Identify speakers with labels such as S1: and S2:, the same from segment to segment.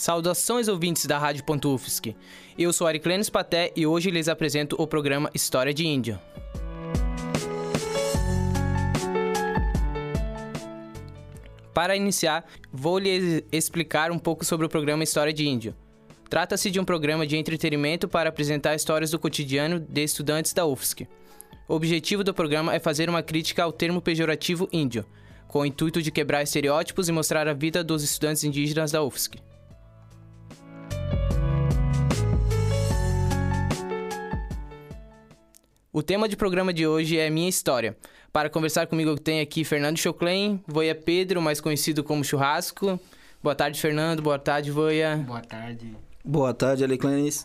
S1: Saudações ouvintes da Rádio UFSC. Eu sou Ariclenes Paté e hoje lhes apresento o programa História de Índio. Para iniciar, vou lhes explicar um pouco sobre o programa História de Índio. Trata-se de um programa de entretenimento para apresentar histórias do cotidiano de estudantes da UFSC. O objetivo do programa é fazer uma crítica ao termo pejorativo índio, com o intuito de quebrar estereótipos e mostrar a vida dos estudantes indígenas da UFSC. O tema de programa de hoje é minha história. Para conversar comigo tem aqui Fernando Choclen, Voia Pedro, mais conhecido como Churrasco. Boa tarde, Fernando. Boa tarde, Voia.
S2: Boa tarde.
S3: Boa tarde, Aleclenis.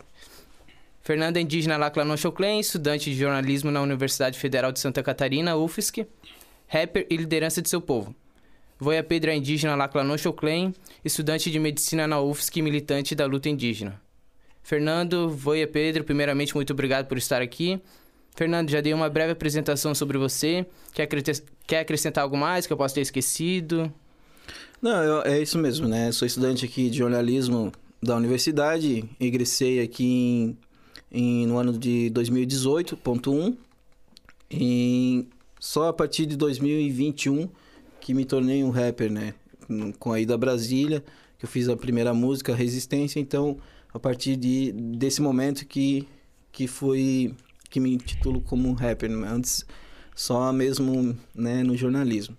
S1: Fernando é indígena Laclanon Choclen, estudante de jornalismo na Universidade Federal de Santa Catarina, UFSC, rapper e liderança de seu povo. Voia Pedro é indígena Laclanon Choclen, estudante de medicina na UFSC e militante da luta indígena. Fernando, Voia Pedro, primeiramente muito obrigado por estar aqui. Fernando, já dei uma breve apresentação sobre você. Quer, quer acrescentar algo mais que eu possa ter esquecido?
S3: Não, eu, é isso mesmo, né? Sou estudante aqui de jornalismo da universidade, ingressei aqui em, em, no ano de 2018.1 e só a partir de 2021 que me tornei um rapper, né? Com a ida a Brasília, que eu fiz a primeira música, Resistência, então a partir de, desse momento que, que foi que me intitulo como rapper, né? antes só mesmo né, no jornalismo.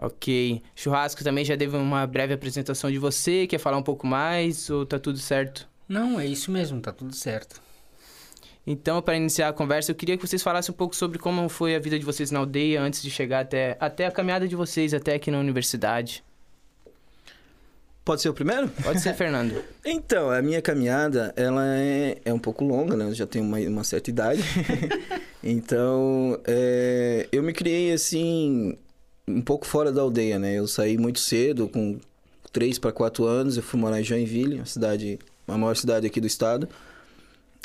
S1: Ok. Churrasco também já deu uma breve apresentação de você. Quer falar um pouco mais ou tá tudo certo?
S2: Não, é isso mesmo, tá tudo certo.
S1: Então, para iniciar a conversa, eu queria que vocês falassem um pouco sobre como foi a vida de vocês na aldeia antes de chegar até, até a caminhada de vocês até aqui na universidade.
S3: Pode ser o primeiro?
S1: Pode ser, Fernando.
S3: então, a minha caminhada, ela é, é um pouco longa, né? Eu já tenho uma, uma certa idade. então, é, eu me criei, assim, um pouco fora da aldeia, né? Eu saí muito cedo, com 3 para 4 anos. Eu fui morar em Joinville, uma cidade, a maior cidade aqui do estado.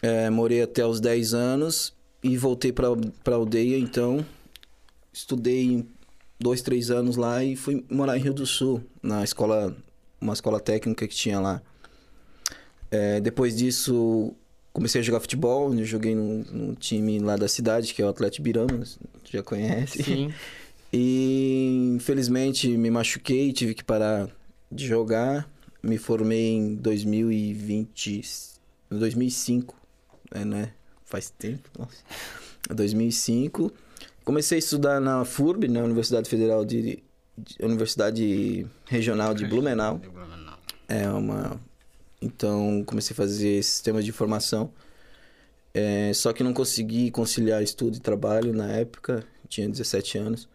S3: É, morei até os 10 anos e voltei para a aldeia, então... Estudei dois, três anos lá e fui morar em Rio do Sul, na escola uma escola técnica que tinha lá. É, depois disso, comecei a jogar futebol. Eu joguei no, no, time lá da cidade, que é o Atlético Birama, já conhece.
S1: Sim.
S3: E infelizmente me machuquei, tive que parar de jogar. Me formei em 2020, 2005, é, né? Faz tempo, nossa. 2005. Comecei a estudar na FURB, na Universidade Federal de Universidade Regional de Blumenau. É uma. Então comecei a fazer sistemas de informação. É, só que não consegui conciliar estudo e trabalho na época, tinha 17 anos.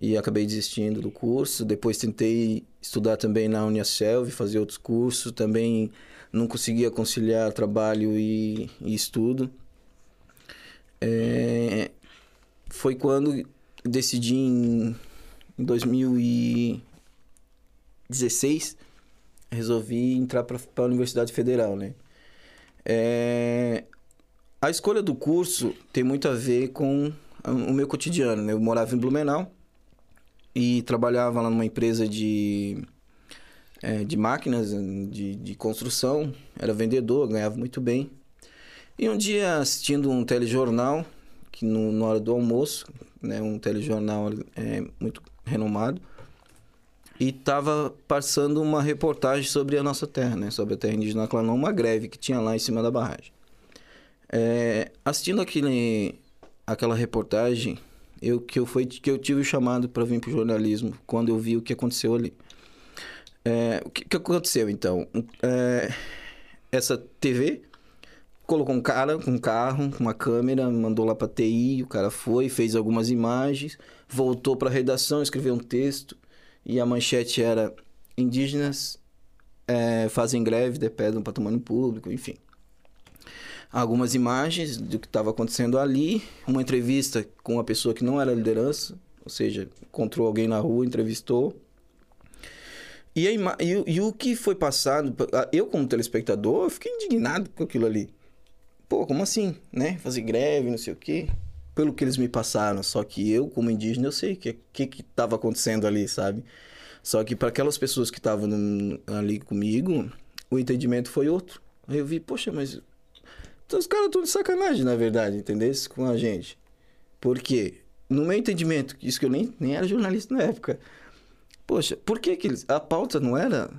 S3: E acabei desistindo do curso. Depois tentei estudar também na Uniaselv, fazer outros cursos. Também não conseguia conciliar trabalho e, e estudo. É, foi quando decidi em em 2016, resolvi entrar para a Universidade Federal, né? É... A escolha do curso tem muito a ver com o meu cotidiano, né? Eu morava em Blumenau e trabalhava lá numa empresa de, é, de máquinas de, de construção, era vendedor, ganhava muito bem. E um dia, assistindo um telejornal, que no, na hora do almoço, né, um telejornal é, muito renomado. E estava passando uma reportagem sobre a nossa terra, né? Sobre a terra indígena Clanão, uma greve que tinha lá em cima da barragem. É, assistindo aquele, aquela reportagem, eu que eu foi que eu tive o chamado para vir para o jornalismo quando eu vi o que aconteceu ali. É, o que, que, aconteceu então? É, essa TV colocou um cara com um carro, com uma câmera, mandou lá para TI, o cara foi, fez algumas imagens, voltou para a redação, escreveu um texto e a manchete era indígenas é, fazem greve, depedem patrimônio público, enfim. Algumas imagens do que estava acontecendo ali, uma entrevista com uma pessoa que não era liderança, ou seja, encontrou alguém na rua, entrevistou. E, e, e o que foi passado, eu como telespectador, fiquei indignado com aquilo ali. Pô, como assim, né? Fazer greve, não sei o quê pelo que eles me passaram. Só que eu, como indígena, eu sei o que, que que estava acontecendo ali, sabe? Só que para aquelas pessoas que estavam ali comigo, o entendimento foi outro. Aí eu vi, poxa, mas. Então os caras estão de sacanagem, na verdade, entendeu? Com a gente. Por quê? No meu entendimento, isso que eu nem, nem era jornalista na época. Poxa, por que que eles. A pauta não era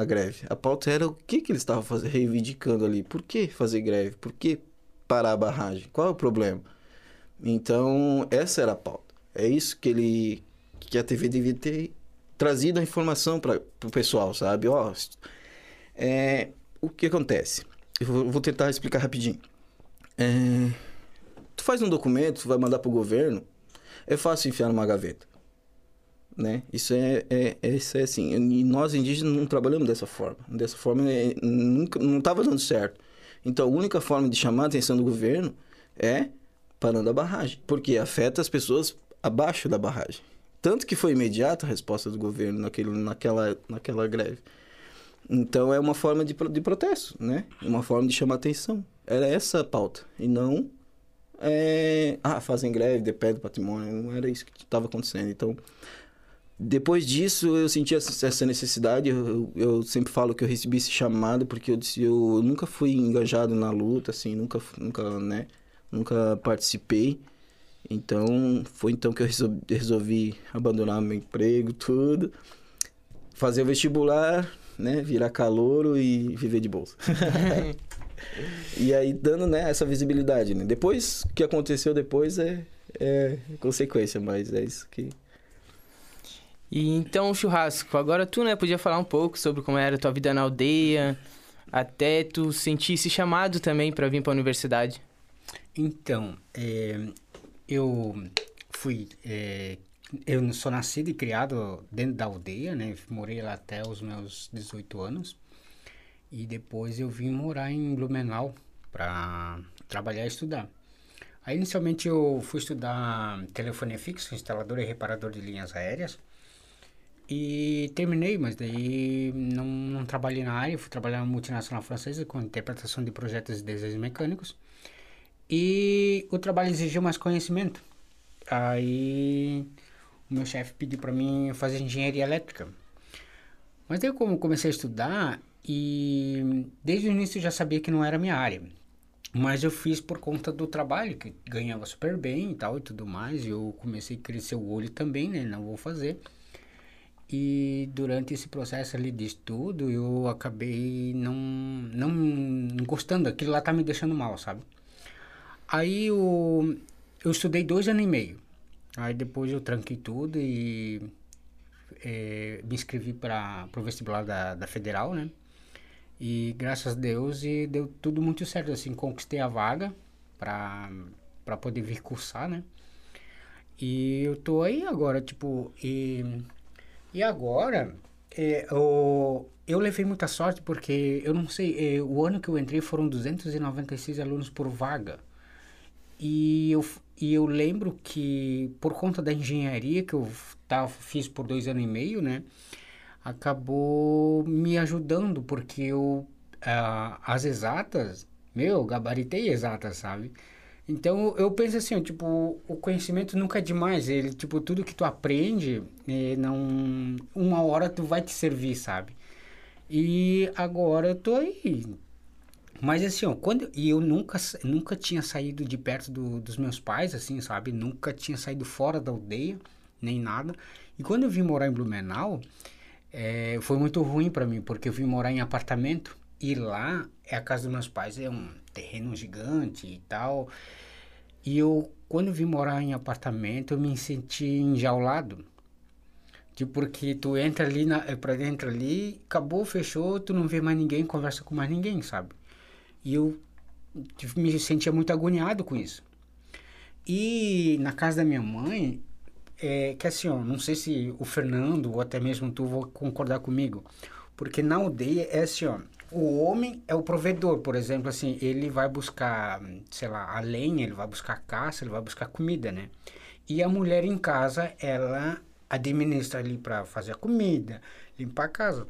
S3: a greve. A pauta era o que que eles estavam fazendo, reivindicando ali. Por que fazer greve? Por que parar a barragem? Qual é o problema? Então, essa era a pauta. É isso que ele. que a TV devia ter trazido a informação para o pessoal, sabe? Ó, é, o que acontece? Eu vou, tentar explicar rapidinho. É, tu faz um documento, tu vai mandar pro governo, é fácil enfiar numa gaveta. Né? Isso é, é, é, isso é assim. E nós indígenas não trabalhamos dessa forma. Dessa forma é, nunca, não estava dando certo. Então a única forma de chamar a atenção do governo é parando a barragem. Porque afeta as pessoas abaixo da barragem. Tanto que foi imediata a resposta do governo naquele, naquela, naquela greve. Então é uma forma de, de protesto, né? Uma forma de chamar atenção. Era essa a pauta. E não. É... Ah, fazem greve, depende do patrimônio. Não era isso que estava acontecendo. Então, depois disso, eu senti essa necessidade. Eu, eu sempre falo que eu recebi esse chamado porque eu disse eu nunca fui engajado na luta, assim, nunca, nunca, né? Nunca participei. Então, foi então que eu resolvi, resolvi abandonar meu emprego, tudo. Fazer o vestibular, né? Virar calouro e viver de bolsa. e aí, dando, né, essa visibilidade, né? Depois, o que aconteceu depois é, é consequência, mas é isso que...
S1: E então, churrasco, agora tu, né, podia falar um pouco sobre como era a tua vida na aldeia, até tu sentir esse chamado também pra vir pra universidade.
S2: Então, é, eu fui. é, eu sou nascido e criado dentro da aldeia, né? Morei lá até os meus 18 anos. E depois eu vim morar em Blumenau para trabalhar e estudar. Aí, inicialmente, eu fui estudar telefonia fixa, instalador e reparador de linhas aéreas. E terminei, mas daí não, não trabalhei na área. Fui trabalhar numa multinacional francesa com interpretação de projetos e desenhos mecânicos. E o trabalho exigiu mais conhecimento. Aí o meu chefe pediu para mim fazer engenharia elétrica. Mas daí como comecei a estudar e desde o início já sabia que não era minha área. Mas eu fiz por conta do trabalho, que ganhava super bem e tal e tudo mais. E eu comecei a crescer o olho também, né? Não vou fazer. E durante esse processo ali de estudo, eu acabei não, não gostando. Aquilo lá tá me deixando mal, sabe? Aí eu, eu estudei dois anos e meio. Aí depois eu tranquei tudo e eh, me inscrevi para o vestibular da, da Federal, né? E graças a Deus e deu tudo muito certo, assim, conquistei a vaga para poder vir cursar, né? E eu tô aí agora, tipo, e, e agora é, eu, eu levei muita sorte porque eu não sei, é, o ano que eu entrei foram 296 alunos por vaga. E eu, e eu lembro que por conta da engenharia que eu tava, fiz por dois anos e meio, né? Acabou me ajudando, porque eu, ah, as exatas, meu, gabaritei exatas, sabe? Então eu penso assim, tipo, o conhecimento nunca é demais. Ele, tipo, tudo que tu aprende, eh, não, uma hora tu vai te servir, sabe? E agora eu tô aí. Mas assim, ó, quando e eu nunca nunca tinha saído de perto do- dos meus pais, assim, sabe? Nunca tinha saído fora da aldeia, nem nada. E quando eu vim morar em Blumenau, eh, foi muito ruim para mim, porque eu vim morar em apartamento e lá é a casa dos meus pais, é um terreno gigante e tal. E eu, quando vim morar em apartamento, eu me senti enjaulado. Tipo, porque tu entra ali na, eh, pra dentro ali, acabou, fechou, tu não vê mais ninguém, conversa com mais ninguém, sabe? E eu tipo, me sentia muito agoniado com isso. E na casa da minha mãe, é, que assim, ó, não sei se o Fernando ou até mesmo tu vão concordar comigo, porque na aldeia é assim, ó, o homem é o provedor, por exemplo, assim, ele vai buscar, sei lá, a lenha, ele vai buscar caça, ele vai buscar comida, né? E a mulher em casa, ela administra ali para fazer a comida, limpar a casa.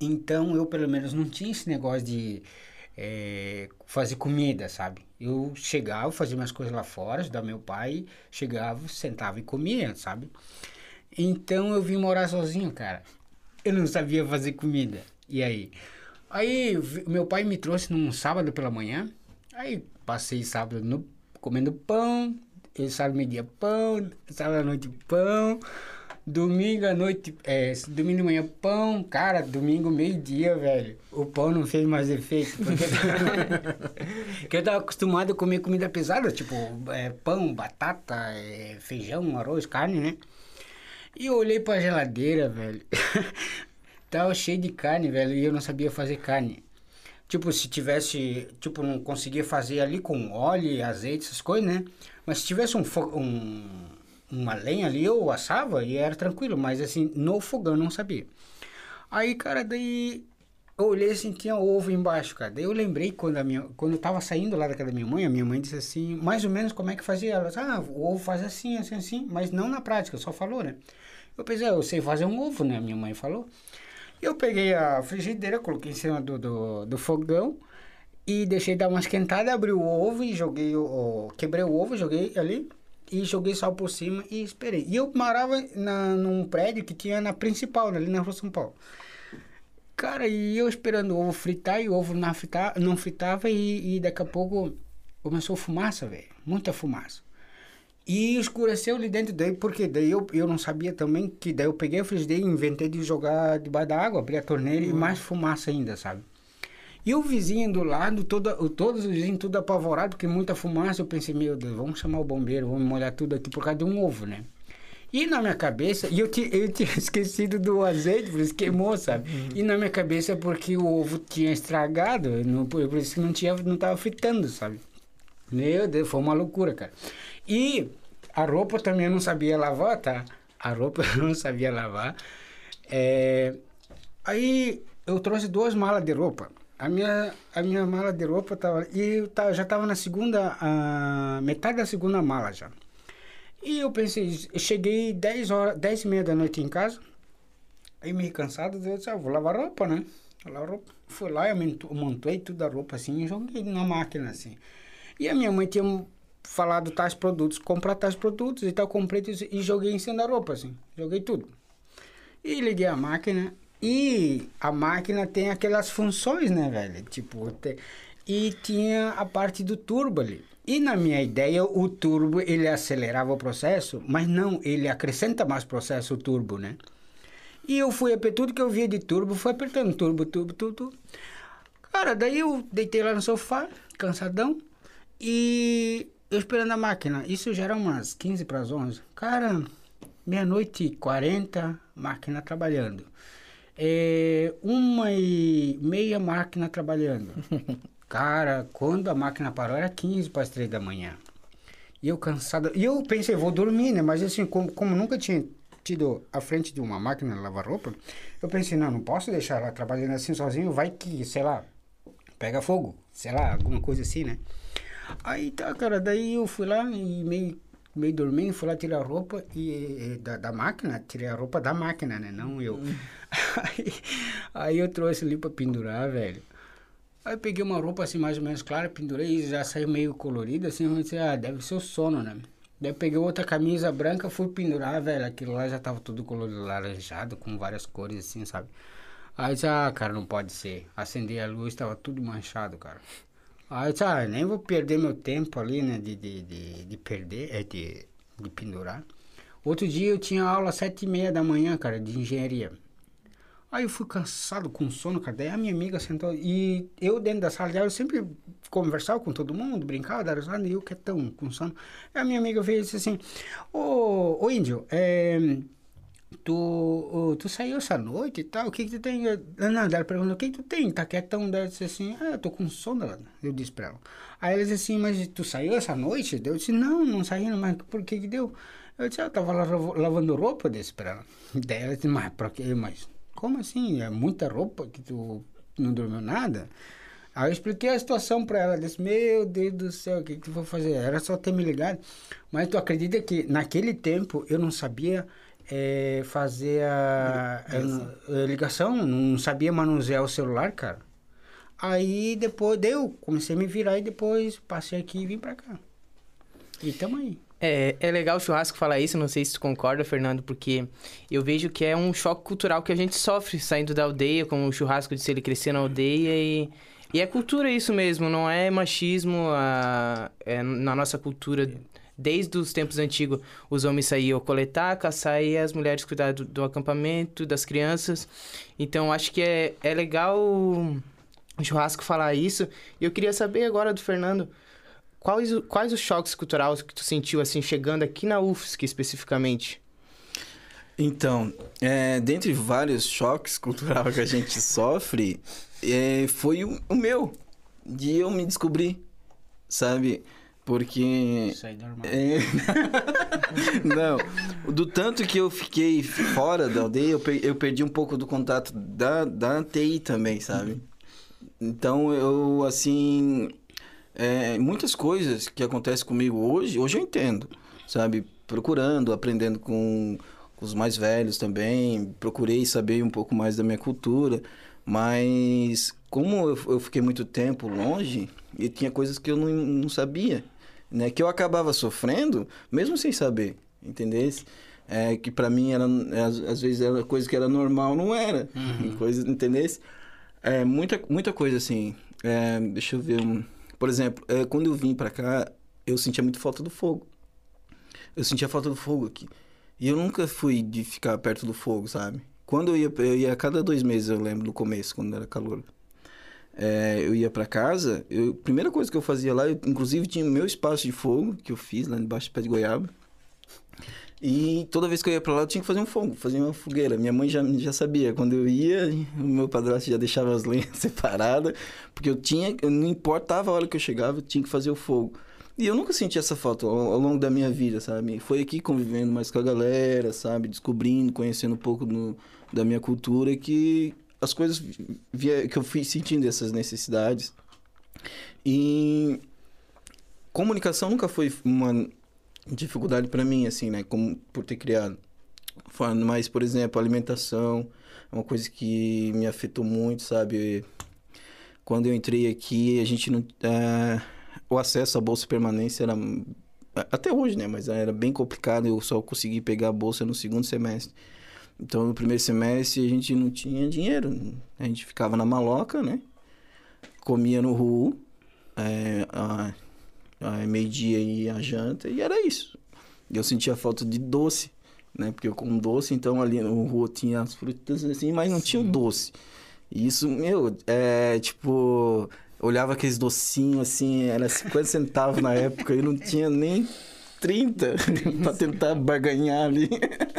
S2: Então eu pelo menos não tinha esse negócio de eh, fazer comida, sabe? Eu chegava, fazia minhas coisas lá fora, ajudava meu pai, chegava, sentava e comia, sabe? Então eu vim morar sozinho, cara. Eu não sabia fazer comida. E aí? Aí meu pai me trouxe num sábado pela manhã. Aí passei sábado no, comendo pão. E sábado meio-dia pão. Sábado à noite pão. Domingo à noite, é, domingo de manhã pão. Cara, domingo meio-dia, velho. O pão não fez mais efeito. Porque, porque eu tava acostumado a comer comida pesada, tipo é, pão, batata, é, feijão, arroz, carne, né? E eu olhei pra geladeira, velho. Tava cheio de carne, velho, e eu não sabia fazer carne. Tipo, se tivesse, tipo, não conseguia fazer ali com óleo, azeite, essas coisas, né? Mas se tivesse um, um uma lenha ali, eu assava e era tranquilo, mas assim, no fogão não sabia. Aí, cara, daí eu olhei assim, tinha ovo embaixo, cara. Daí eu lembrei quando, a minha, quando eu tava saindo lá da casa da minha mãe, a minha mãe disse assim, mais ou menos como é que fazia. Ela disse, ah, o ovo faz assim, assim, assim, mas não na prática, só falou, né? Eu pensei, ah, eu sei fazer um ovo, né? Minha mãe falou. Eu peguei a frigideira, coloquei em cima do, do, do fogão e deixei dar uma esquentada, abri o ovo e joguei o, o- Quebrei o ovo, joguei ali e joguei sal por cima e esperei. E eu morava na, num prédio que tinha na principal, ali na Rua São Paulo. Cara, e eu esperando o ovo fritar e o ovo não, fritar, não fritava e, e daqui a pouco começou fumaça, velho. Muita fumaça. E escureceu ali dentro daí, porque daí eu, eu não sabia também que daí eu peguei a frigideira e inventei de jogar debaixo da água, abri a torneira e mais fumaça ainda, sabe? E o vizinho do lado, todo, o- todos os vizinhos tudo apavorado, porque muita fumaça, eu pensei, meu Deus, vamos chamar o bombeiro, vamos molhar tudo aqui por causa de um ovo, né? E na minha cabeça, e eu, ti- eu tinha esquecido do azeite, por isso queimou, sabe? E na minha cabeça é porque o ovo tinha estragado, não, por isso que não, tinha, não tava fritando, sabe? Meu Deus, foi uma loucura, cara. E a roupa também eu não sabia lavar, tá? A roupa eu não sabia lavar. É, Aí eu trouxe duas malas de roupa. A minha, a minha mala de roupa tava. E eu tava, já estava na segunda. ah, metade da segunda mala já. E eu pensei, eu cheguei 10 horas, 10 e meia da noite em casa. Aí meio cansado, eu disse, ah, vou lavar roupa, né? Lavar roupa. Fui lá, eu montei toda a roupa assim e joguei na máquina assim. E a minha mãe tinha falado tais produtos, comprar tais produtos e tal, comprei tudo e joguei em cima da roupa assim. Joguei tudo. E liguei a máquina. E a máquina tem aquelas funções, né, velho? Tipo, te- e tinha a parte do turbo ali. E na minha ideia, o turbo ele acelerava o processo, mas não, ele acrescenta mais processo o turbo, né? E eu fui tudo que eu via de turbo, fui apertando turbo, turbo, turbo, turbo. Cara, daí eu deitei lá no sofá, cansadão, e eu esperando a máquina. Isso já era umas 15 para as 11. Cara, meia-noite e 40, máquina trabalhando. É, uma e meia máquina trabalhando. Cara, quando a máquina parou era 15 para as 3 da manhã. E eu cansado. E eu pensei, vou dormir, né? Mas assim, como, como nunca tinha tido à frente de uma máquina de lavar roupa, eu pensei, não, não posso deixar ela trabalhando assim sozinho, vai que, sei lá, pega fogo, sei lá, alguma coisa assim, né? Aí tá, cara, daí eu fui lá e meio, meio dormindo, fui lá tirar a roupa e, e da, da máquina, tirei a roupa da máquina, né? Não eu. Aí, aí eu trouxe ali pra pendurar, velho. Aí peguei uma roupa assim mais ou menos clara, pendurei e já saiu meio colorida, assim, eu disse, ah, deve ser o sono, né? Daí eu peguei outra camisa branca, fui pendurar, velho, aquilo lá já tava tudo colorido laranjado, com várias cores assim, sabe? Aí disse, ah, cara, não pode ser. Acendei a luz, tava tudo manchado, cara. Aí eu ah, nem vou perder meu tempo ali, né, de, de, de, de perder, é, de, de pendurar. Outro dia eu tinha aula às sete e meia da manhã, cara, de engenharia. Aí eu fui cansado, com sono, cara. Daí a minha amiga sentou. E eu, dentro da sala de aula, eu sempre conversava com todo mundo, brincava, dava risada, e eu quietão, com sono. Aí a minha amiga veio e disse assim: Ô, ô índio, é, tu, tu saiu essa noite e tal, o que que tu tem? Não, ela perguntou: o que que tu tem? Tá quietão? Eu disse assim: ah, eu tô com sono. ela- Eu disse pra ela. Aí ela disse assim: mas tu saiu essa noite? Eu disse: não, não saí, mas por que que deu? Eu disse: ah, eu tava lavando roupa, eu disse pra ela. Daí ela disse: mas pra quê? Mas como assim? É muita roupa que tu não dormiu nada? Aí eu expliquei a situação pra ela, ela disse, meu Deus do céu, o que que tu vai fazer? Era só ter me ligado. Mas tu acredita que naquele tempo eu não sabia eh, fazer a, a- a ligação, não sabia manusear o celular, cara. Aí depois, deu, comecei a me virar e depois passei aqui e vim pra cá. E tamo aí.
S1: É, é legal o churrasco falar isso, não sei se tu concorda, Fernando, porque eu vejo que é um choque cultural que a gente sofre saindo da aldeia, como o churrasco de se ele crescer na aldeia e, e é cultura isso mesmo, não é machismo a, é, na nossa cultura. Desde os tempos antigos, os homens saíam coletar, caçar e as mulheres cuidar do, do acampamento, das crianças. Então, acho que é, é legal o churrasco falar isso. E eu queria saber agora do Fernando, Quais, quais os choques culturais que tu sentiu, assim, chegando aqui na UFSC especificamente?
S3: Então, é, dentre vários choques culturais que a gente sofre, é, foi o, o, meu, de eu me descobrir, sabe? Porque.
S2: Isso aí normal.
S3: É... Não, do tanto que eu fiquei fora da aldeia, eu, per eu perdi um pouco do contato da, da TI também, sabe? Então, eu, assim, é, muitas coisas que acontecem comigo hoje, hoje eu entendo, sabe? Procurando, aprendendo com, com os mais velhos também, procurei saber um pouco mais da minha cultura, mas como eu, eu fiquei muito tempo longe, e tinha coisas que eu não, não sabia, né? Que eu acabava sofrendo, mesmo sem saber, entendeu? É, que para mim era às, às, vezes era coisa que era normal não era uhum. coisa entendeu é muita muita coisa assim é, deixa eu ver um, por exemplo, é, quando eu vim para cá, eu sentia muito falta do fogo. Eu sentia falta do fogo aqui. E eu nunca fui de ficar perto do fogo, sabe? Quando eu ia, eu ia a cada dois meses, eu lembro, no começo, quando era calor. É, eu ia para casa, eu, a primeira coisa que eu fazia lá, eu, inclusive tinha meu espaço de fogo, que eu fiz lá embaixo do pé de goiaba. E toda vez que eu ia para lá, eu tinha que fazer um fogo, fazer uma fogueira. Minha mãe já, já sabia. Quando eu ia, o meu padrasto já deixava as lenhas separadas, porque eu tinha, não importava a hora que eu chegava, eu tinha que fazer o fogo. E eu nunca senti essa falta ao, ao, longo da minha vida, sabe? Foi aqui convivendo mais com a galera, sabe? Descobrindo, conhecendo um pouco da minha cultura que as coisas via, que eu fui sentindo essas necessidades. E comunicação nunca foi uma dificuldade para mim, assim, né? Como por ter criado. Mas, por exemplo, alimentação é uma coisa que me afetou muito, sabe? Quando eu entrei aqui, a gente não. É, o acesso à bolsa permanência era. Até hoje, né? Mas era bem complicado. Eu só consegui pegar a bolsa no segundo semestre. Então, no primeiro semestre, a gente não tinha dinheiro. A gente ficava na maloca, né? Comia no RU. É, a, meio-dia e a janta, e era isso. Eu sentia falta de doce, né? Porque eu como doce, então ali no rua tinha as frutas assim, mas não Sim. tinha o doce. E isso, meu, é tipo. Olhava aqueles docinhos assim, era 50 centavos na época e não tinha nem 30 para tentar barganhar ali.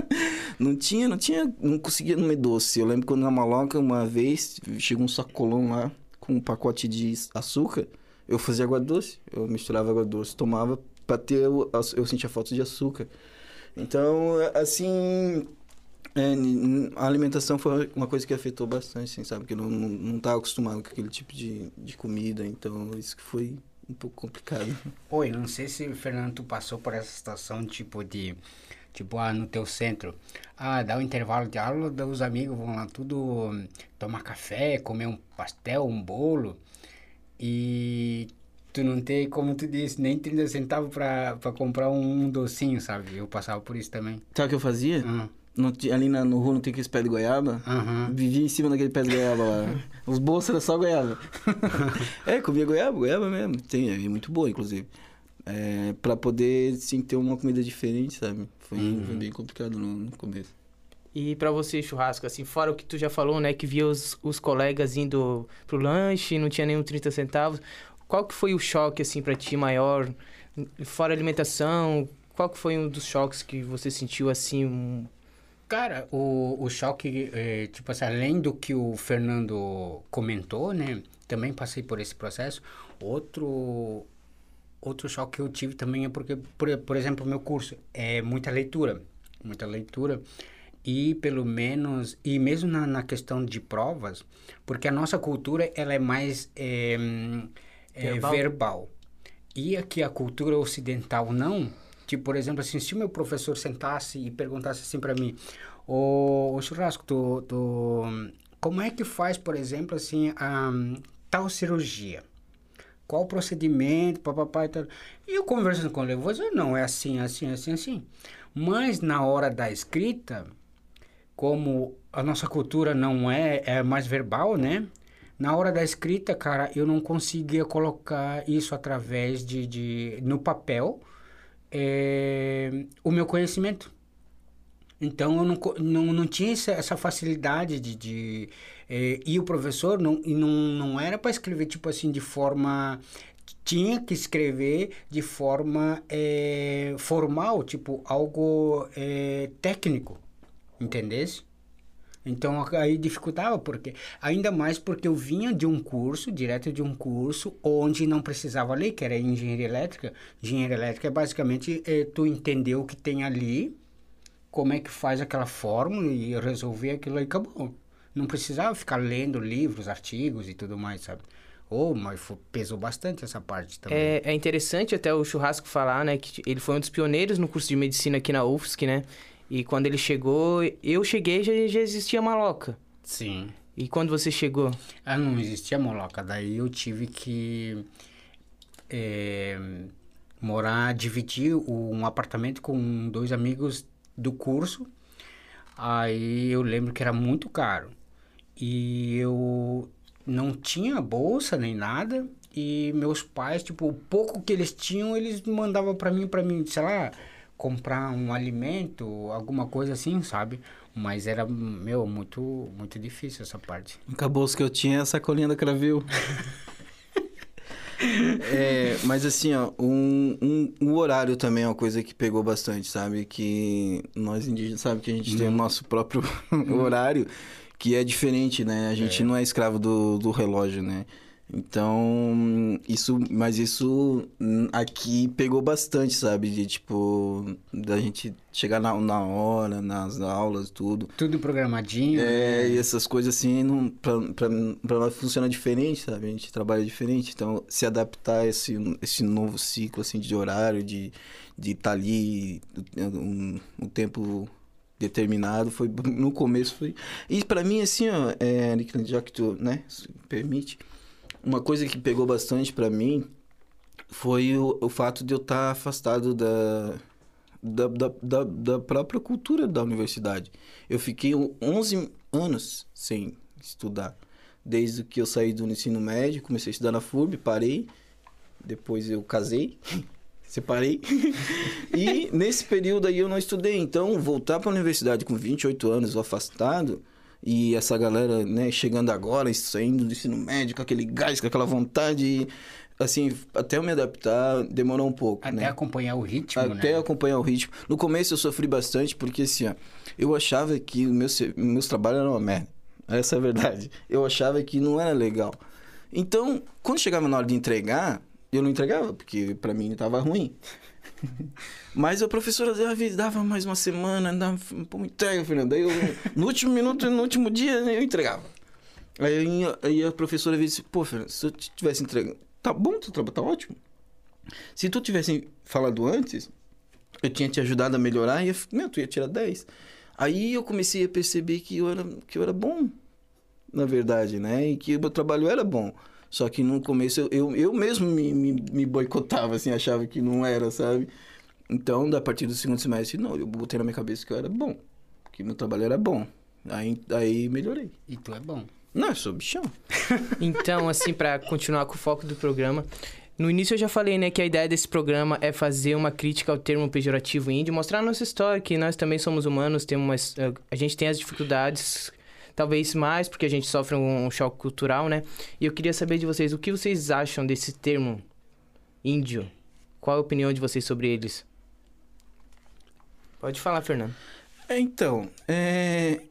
S3: não tinha, não tinha, não conseguia comer doce. Eu lembro quando na maloca, uma vez, chegou um sacolão lá com um pacote de açúcar eu fazia água doce. Eu misturava água doce, tomava para ter. Eu, eu sentia falta de açúcar. Então, assim. É, a alimentação foi uma coisa que afetou bastante, assim, sabe? Porque eu não, não estava acostumado com aquele tipo de, de comida, então isso que foi um pouco complicado.
S2: Oi, não sei se, Fernando, tu passou por essa situação, tipo, de... Tipo, ah, no teu centro, ah, dá um intervalo de aula, os amigos vão lá tudo tomar café, comer um pastel, um bolo, e tu não tem, como tu disse, nem 30 centavos pra comprar um, docinho, sabe? Eu passava por isso também.
S3: Sabe o que eu fazia?
S2: Uhum.
S3: No, ali na, no rua não tem aqueles pés de goiaba?
S2: Uhum.
S3: Vivia em cima daquele pé de goiaba lá. Os bolsos eram só goiaba. é, comia goiaba, goiaba mesmo. Tem, é muito boa, inclusive. É, pra poder, sim, ter uma comida diferente, sabe? Foi, uhum. foi bem complicado no, no começo.
S1: E para você, churrasco, assim, fora o que tu já falou, né, que via os, os colegas indo pro lanche, não tinha nenhum 30 centavos, qual que foi o choque, assim, para ti maior? Fora alimentação, qual que foi um dos choques que você sentiu, assim, um...
S2: Cara, o, o choque, é, tipo assim, além do que o Fernando comentou, né, também passei por esse processo, outro... Outro choque que eu tive também é porque, por, por exemplo, o meu curso é muita leitura, muita leitura e pelo menos e mesmo na, na, questão de provas porque a nossa cultura ela é mais é, é verbal. verbal. e aqui a cultura ocidental não tipo por exemplo assim se o meu professor sentasse e perguntasse assim para mim o, o churrasco tu, tu, como é que faz por exemplo assim a tal cirurgia qual o procedimento, papapá e tal. E eu conversando com ele, você não, é assim, assim, assim, assim. Mas na hora da escrita, como a nossa cultura não é, é mais verbal, né? Na hora da escrita, cara, eu não conseguia colocar isso através de, de no papel, é, o meu conhecimento. Então, eu não, não, não tinha essa, facilidade de... de é, e o professor não, não, não era para escrever, tipo assim, de forma... Tinha que escrever de forma é, formal, tipo, algo técnico, entendesse? Então aí dificultava porque ainda mais porque eu vinha de um curso, direto de um curso onde não precisava ler, que era engenharia elétrica. Engenharia elétrica é basicamente é, tu entender o que tem ali, como é que faz aquela fórmula e resolver aquilo aí acabou. Não precisava ficar lendo livros, artigos e tudo mais, sabe? Oh, mas pesou bastante essa parte também.
S1: É, é interessante até o Churrasco falar, né, que ele foi um dos pioneiros no curso de medicina aqui na UFSC, né? E quando ele chegou, eu cheguei já, já existia maloca.
S2: Sim.
S1: E quando você chegou?
S2: Ah, não existia maloca. Daí eu tive que é, morar, dividir um apartamento com dois amigos do curso. Aí eu lembro que era muito caro. E eu não tinha bolsa nem nada. E meus pais, tipo, o pouco que eles tinham, eles mandavam para mim, para mim, sei lá, comprar um alimento, alguma coisa assim, sabe? Mas era, meu, muito, muito difícil essa parte.
S3: Acabou os que eu tinha a sacolinha da Cravil. é, mas assim, ó, um, um, um, horário também é uma coisa que pegou bastante, sabe? Que nós indígenas sabemos que a gente hum. tem o uhum. nosso próprio horário, que é diferente, né? A gente é. não é escravo do, do relógio, né? Então, isso, mas isso aqui pegou bastante, sabe? De tipo, da gente chegar na, na hora, nas aulas, tudo.
S2: Tudo programadinho.
S3: É, né? e essas coisas assim, não, pra, pra, pra nós funciona diferente, sabe? A gente trabalha diferente. Então, se adaptar a esse, esse novo ciclo, assim, de horário, de estar de tá ali um, um tempo determinado foi no começo foi e para mim assim ó é, já que tu né permite uma coisa que pegou bastante para mim foi o, o fato de eu estar tá afastado da, da, da, da, da, própria cultura da universidade. Eu fiquei 11 anos sem estudar. Desde que eu saí do ensino médio, comecei a estudar na FURB, parei. Depois eu casei, separei. e nesse período aí eu não estudei. Então, voltar para a universidade com 28 anos, afastado, e essa galera, né, chegando agora, saindo do ensino médio, com aquele gás, com aquela vontade. Assim, até eu me adaptar, demorou um pouco.
S2: Até
S3: né?
S2: acompanhar o ritmo,
S3: até
S2: né?
S3: acompanhar o ritmo. No começo eu sofri bastante, porque assim, ó, eu achava que os meus, meus trabalhos eram uma merda. Essa é a verdade. Eu achava que não era legal. Então, quando chegava na hora de entregar, eu não entregava, porque para mim estava ruim. Mas a professora dava mais uma semana, dava, pô, entrega, Fernando. Daí eu, no último minuto, no último dia, eu entregava. Aí, aí a professora disse, pô, Fernando, se eu tivesse entregado, tá bom, tu trabalho tá ótimo. Se tu tivesse falado antes, eu tinha te ajudado a melhorar e, eu, meu, tu ia tirar 10. Aí eu comecei a perceber que eu era, que eu era bom, na verdade, né? E que o meu trabalho era bom. Só que no começo eu, eu, eu mesmo me, me, me, boicotava, assim, achava que não era, sabe? Então, a partir do segundo semestre, não, eu botei na minha cabeça que eu era bom, que meu trabalho era bom. Aí, aí melhorei.
S2: E tu é bom?
S3: Não, eu sou bichão.
S1: então, assim, para continuar com o foco do programa, no início eu já falei, né, que a ideia desse programa é fazer uma crítica ao termo pejorativo índio, mostrar a nossa história, que nós também somos humanos, temos uma, a gente tem as dificuldades talvez mais porque a gente sofre um choque cultural, né? E eu queria saber de vocês, o que vocês acham desse termo índio? Qual a opinião de vocês sobre eles? Pode falar, Fernando.
S3: É, então, é...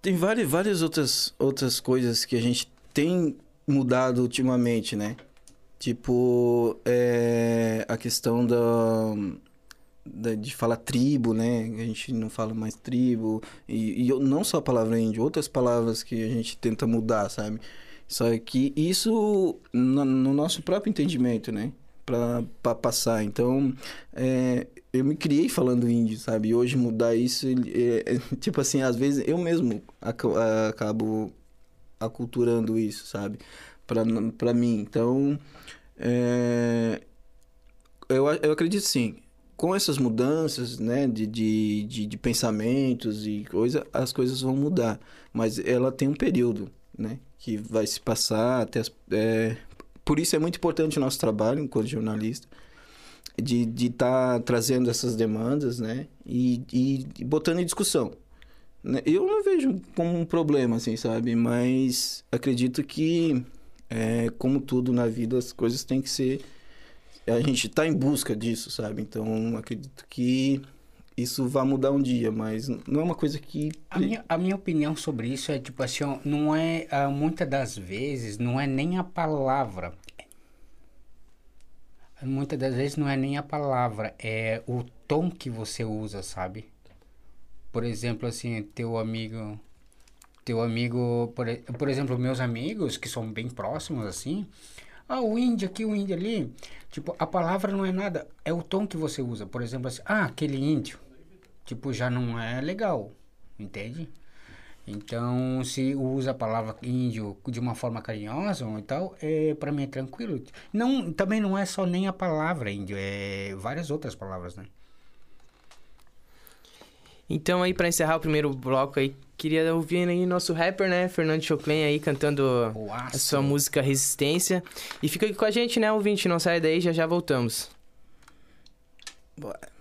S3: tem várias, várias outras, outras coisas que a gente tem mudado ultimamente, né? Tipo, é... a questão da de falar tribo, né? A gente não fala mais tribo. E, e não só a palavra índio, outras palavras que a gente tenta mudar, sabe? Só que isso no, no nosso próprio entendimento, né? Para passar. Então, é, eu me criei falando índio, sabe? E hoje mudar isso, é, é, tipo assim, às vezes eu mesmo acabo aculturando isso, sabe? para mim. Então, é, eu, eu acredito sim. Com essas mudanças né, de, de, de, de pensamentos e coisa, as coisas vão mudar. Mas ela tem um período né, que vai se passar até. As, é, por isso é muito importante o nosso trabalho enquanto jornalista de estar de tá trazendo essas demandas né, e, e, e botando em discussão. Né. Eu não vejo como um problema, assim, sabe? Mas acredito que, é, como tudo na vida, as coisas têm que ser a gente está em busca disso, sabe? Então, acredito que isso vai mudar um dia, mas não é uma coisa que...
S2: A minha, a minha opinião sobre isso é, tipo assim, não é, uh, muitas das vezes, não é nem a palavra. Muitas das vezes não é nem a palavra, é o tom que você usa, sabe? Por exemplo, assim, teu amigo... Teu amigo, por, por exemplo, meus amigos, que são bem próximos, assim... Ah, o índio aqui, o índio ali. Tipo, a palavra não é nada, é o tom que você usa. Por exemplo, assim, ah, aquele índio. Tipo, já não é legal, entende? Então, se usa a palavra índio de uma forma carinhosa e tal, é, para mim é tranquilo. Não, também não é só nem a palavra índio, é várias outras palavras, né?
S1: Então aí para encerrar o primeiro bloco aí, queria ouvir aí nosso rapper, né, Fernando Choclen aí cantando a sua música Resistência. E fica aqui com a gente, né, ouvinte, não sai daí, já já voltamos.
S3: Bora.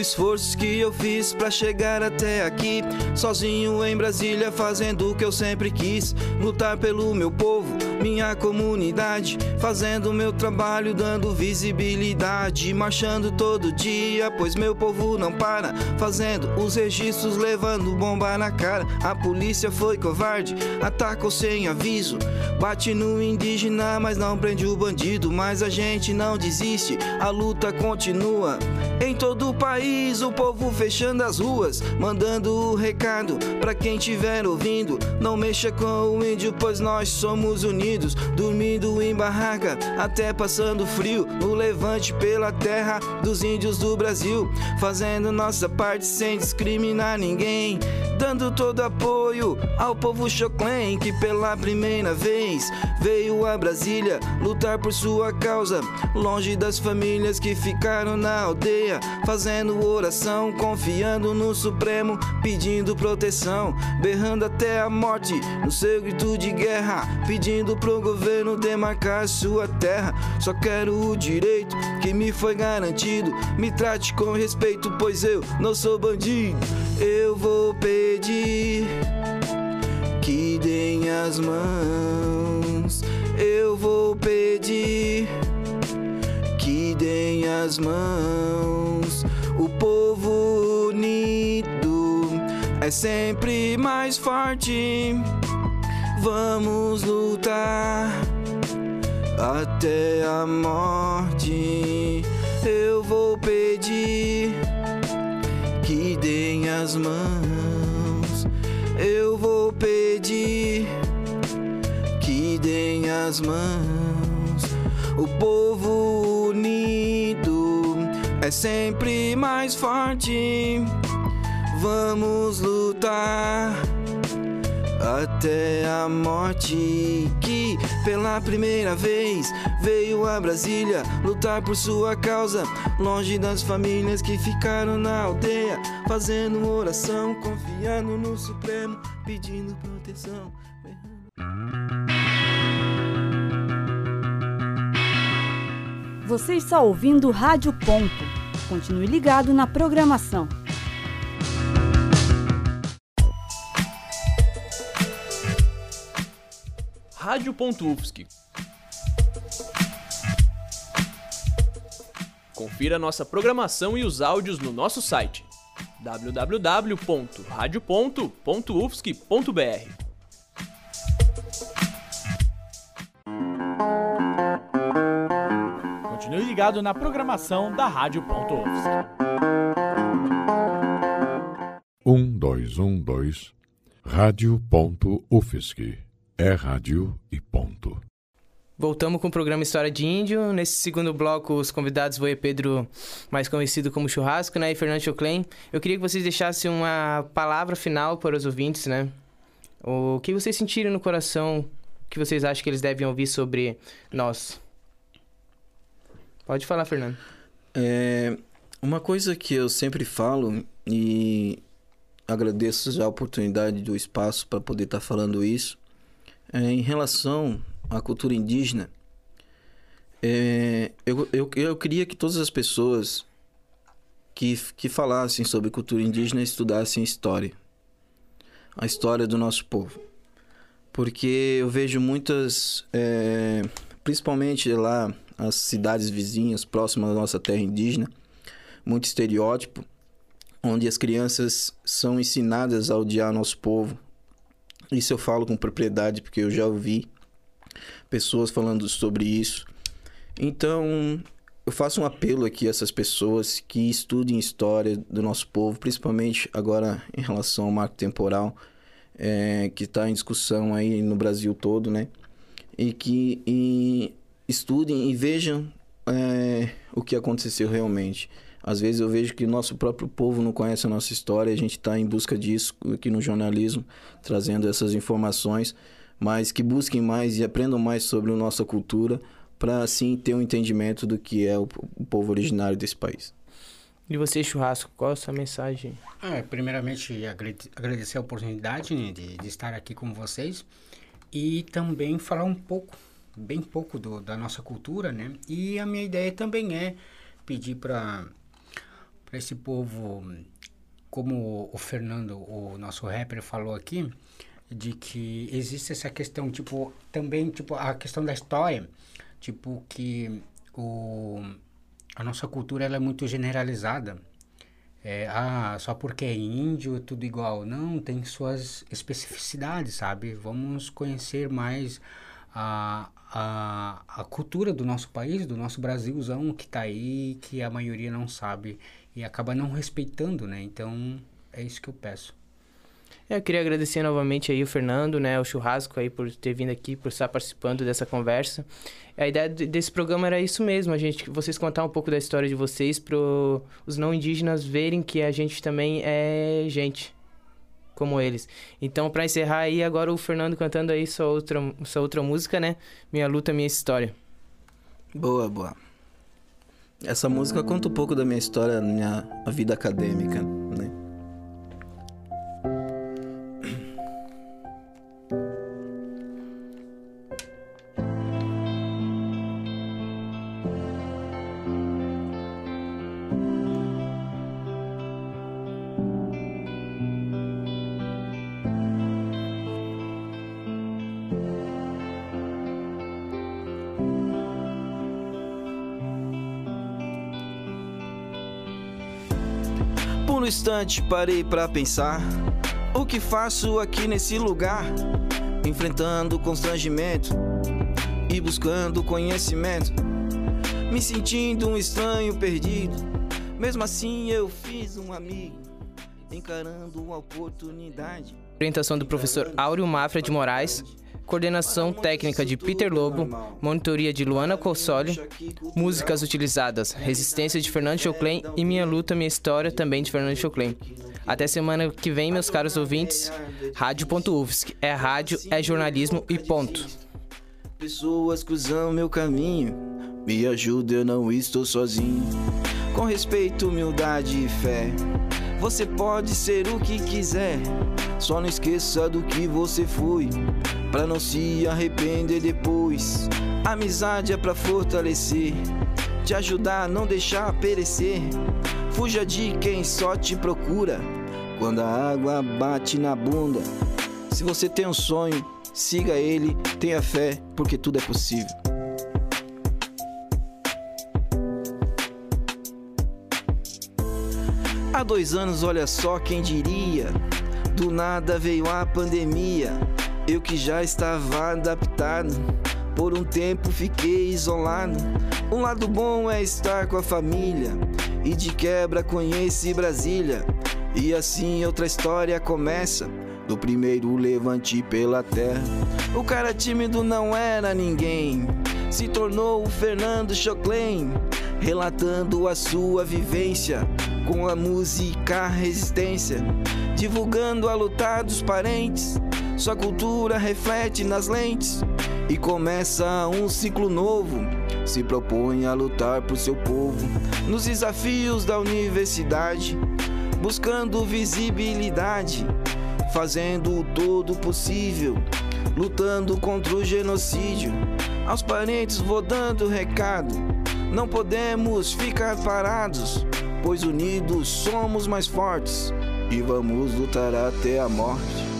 S3: Esforços que eu fiz para chegar até aqui. Sozinho em Brasília, fazendo o que eu sempre quis. Lutar pelo meu povo, minha comunidade. Fazendo meu trabalho, dando visibilidade. Marchando todo dia, pois meu povo não para. Fazendo os registros, levando bomba na cara. A polícia foi covarde, atacou sem aviso. Bate no indígena, mas não prende o bandido. Mas a gente não desiste, a luta continua. Em todo o país, o povo fechando as ruas, mandando o recado pra quem estiver ouvindo. Não mexa com o índio, pois nós somos unidos. Dormindo em barraca, até passando frio. No levante pela terra dos índios do Brasil. Fazendo nossa parte sem discriminar ninguém. Dando todo apoio ao povo choclen que pela primeira vez veio a Brasília lutar por sua causa. Longe das famílias que ficaram na aldeia fazendo oração, confiando no Supremo, pedindo proteção, berrando até a morte no seu grito de guerra, pedindo pro governo demarcar sua terra. Só quero o direito que me foi garantido, me trate com respeito, pois eu não sou bandido. Eu vou pedir que deem as mãos. Eu vou pedir que deem as mãos. O povo unido é sempre mais forte. Vamos lutar até a morte. Eu vou pedir que deem as mãos. Eu vou pedir que deem as mãos. O povo unido é sempre mais forte. Vamos lutar até a morte que pela primeira vez veio a Brasília lutar por sua causa, longe das famílias que ficaram na aldeia, fazendo oração, confiando no Supremo, pedindo proteção.
S4: Você está ouvindo Rádio Ponto. Continue ligado na programação.
S5: Rádio Ufsc. Confira nossa programação e os áudios no nosso site www.radio.ufsc.br. Continue ligado na programação da Rádio Ponto
S6: Um, dois, um, dois. Rádio Ponto UFSC. É rádio e ponto.
S1: Voltamos com o programa História de Índio. Nesse segundo bloco, os convidados foi Pedro, mais conhecido como Churrasco, né? E Fernando Choclen. Eu queria que vocês deixassem uma palavra final para os ouvintes, né? O que vocês sentiram no coração, o que vocês acham que eles devem ouvir sobre nós? Pode falar, Fernando.
S3: É, uma coisa que eu sempre falo e agradeço já a oportunidade do espaço para poder estar falando isso, é em relação à cultura indígena. É, eu, eu, eu queria que todas as pessoas que, que falassem sobre cultura indígena estudassem história. A história do nosso povo. Porque eu vejo muitas, é, principalmente lá, as cidades vizinhas, próximas à nossa terra indígena, muito estereótipo, onde as crianças são ensinadas a odiar nosso povo. Isso eu falo com propriedade porque eu já ouvi pessoas falando sobre isso. Então, eu faço um apelo aqui a essas pessoas que estudem história do nosso povo, principalmente agora em relação ao marco temporal, é, que está em discussão aí no Brasil todo, né? E que e estudem e vejam é, o que aconteceu realmente. Às vezes eu vejo que nosso próprio povo não conhece a nossa história, a gente está em busca disso aqui no jornalismo, trazendo essas informações, mas que busquem mais e aprendam mais sobre a nossa cultura para assim ter um entendimento do que é o, o povo originário desse país.
S1: E você, Churrasco, qual a sua mensagem?
S2: Ah, primeiramente, agradecer a oportunidade né, de, de estar aqui com vocês e também falar um pouco, bem pouco do, da nossa cultura, né? E a minha ideia também é pedir para esse povo, como o Fernando, o nosso rapper, falou aqui, de que existe essa questão, tipo, também, tipo, a questão da história, tipo, que o, a nossa cultura, ela é muito generalizada. É, ah, só porque é índio é tudo igual. Não, tem suas especificidades, sabe? Vamos conhecer mais a, a, a cultura do nosso país, do nosso Brasilzão que está aí, que a maioria não sabe e acaba não respeitando, né? Então é isso que eu peço.
S1: É, eu queria agradecer novamente aí o Fernando, né, o Churrasco aí por ter vindo aqui, por estar participando dessa conversa. A ideia desse programa era isso mesmo, a gente, vocês contar um pouco da história de vocês para os não indígenas verem que a gente também é gente, como eles. Então, para encerrar aí, agora o Fernando cantando aí sua outra, sua outra música, né? Minha luta, minha história.
S3: Boa, boa. Essa música conta um pouco da minha história, minha vida acadêmica, instante parei para pensar o que faço aqui nesse lugar, enfrentando constrangimento e buscando conhecimento, me sentindo um estranho perdido. Mesmo assim eu fiz um amigo, encarando uma oportunidade.
S1: Orientação do professor Áureo Mafra de Moraes coordenação técnica de Peter Lobo, monitoria de Luana Cossoli, músicas utilizadas, Resistência de Fernando Choclen e Minha Luta, Minha História, também de Fernando Choclen. Até semana que vem, meus caros ouvintes, Rádio.UFSC. É rádio, é jornalismo e ponto.
S3: Pessoas cruzam meu caminho, me ajuda, eu não estou sozinho. Com respeito, humildade e fé, você pode ser o que quiser. Só não esqueça do que você foi, pra não se arrepender depois. Amizade é pra fortalecer, te ajudar a não deixar perecer. Fuja de quem só te procura quando a água bate na bunda. Se você tem um sonho, siga ele, tenha fé, porque tudo é possível. Há dois anos, olha só quem diria. Do nada veio a pandemia. Eu que já estava adaptado. Por um tempo fiquei isolado. Um lado bom é estar com a família. E de quebra conheci Brasília. E assim outra história começa. do primeiro levante pela terra. O cara tímido não era ninguém, se tornou o Fernando Choclen, relatando a sua vivência com a música Resistência, divulgando a lutar dos parentes. Sua cultura reflete nas lentes e começa um ciclo novo. Se propõe a lutar por seu povo nos desafios da universidade, buscando visibilidade, fazendo o todo possível, lutando contra o genocídio. Aos parentes vou dando recado: não podemos ficar parados, pois unidos somos mais fortes e vamos lutar até a morte.